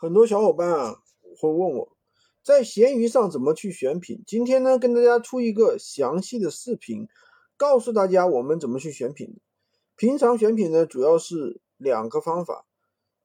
很多小伙伴啊会问我，在闲鱼上怎么去选品？今天呢，跟大家出一个详细的视频，告诉大家我们怎么去选品。平常选品呢，主要是两个方法，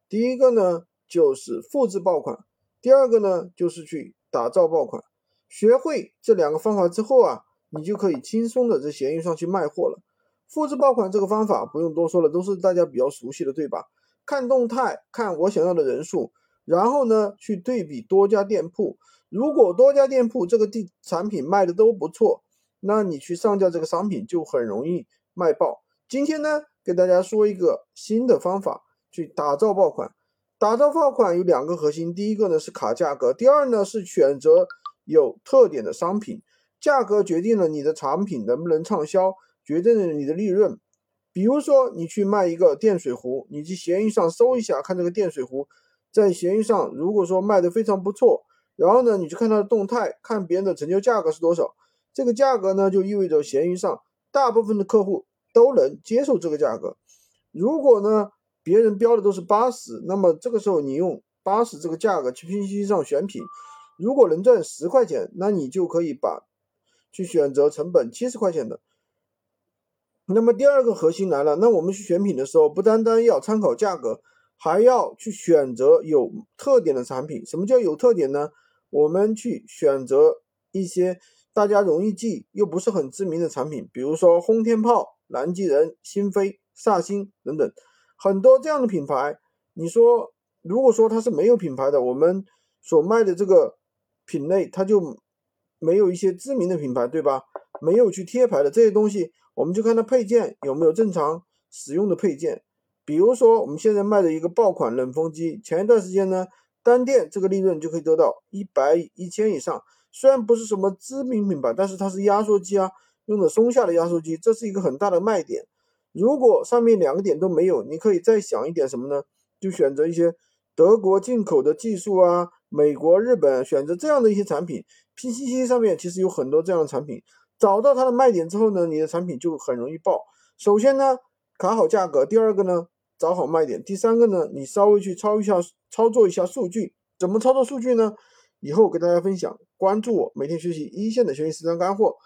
第一个呢就是复制爆款，第二个呢就是去打造爆款。学会这两个方法之后啊，你就可以轻松的在闲鱼上去卖货了。复制爆款这个方法不用多说了，都是大家比较熟悉的，对吧？看动态，看我想要的人数。然后呢，去对比多家店铺，如果多家店铺这个地产品卖的都不错，那你去上架这个商品就很容易卖爆。今天呢，给大家说一个新的方法，去打造爆款。打造爆款有两个核心，第一个呢是卡价格，第二呢是选择有特点的商品。价格决定了你的产品能不能畅销，决定了你的利润。比如说你去卖一个电水壶，你去闲鱼上搜一下，看这个电水壶。在闲鱼上，如果说卖的非常不错，然后呢，你去看它的动态，看别人的成交价格是多少，这个价格呢，就意味着闲鱼上大部分的客户都能接受这个价格。如果呢，别人标的都是八十，那么这个时候你用八十这个价格去拼夕夕上选品，如果能赚十块钱，那你就可以把去选择成本七十块钱的。那么第二个核心来了，那我们去选品的时候，不单单要参考价格。还要去选择有特点的产品。什么叫有特点呢？我们去选择一些大家容易记又不是很知名的产品，比如说轰天炮、南极人、新飞、萨星等等，很多这样的品牌。你说，如果说它是没有品牌的，我们所卖的这个品类，它就没有一些知名的品牌，对吧？没有去贴牌的这些东西，我们就看它配件有没有正常使用的配件。比如说，我们现在卖的一个爆款冷风机，前一段时间呢，单店这个利润就可以得到一百一千以上。虽然不是什么知名品牌，但是它是压缩机啊，用的松下的压缩机，这是一个很大的卖点。如果上面两个点都没有，你可以再想一点什么呢？就选择一些德国进口的技术啊，美国、日本，选择这样的一些产品。P C C 上面其实有很多这样的产品，找到它的卖点之后呢，你的产品就很容易爆。首先呢，卡好价格，第二个呢。找好卖点。第三个呢，你稍微去操一下操作一下数据，怎么操作数据呢？以后给大家分享。关注我，每天学习一线的学习实战干货。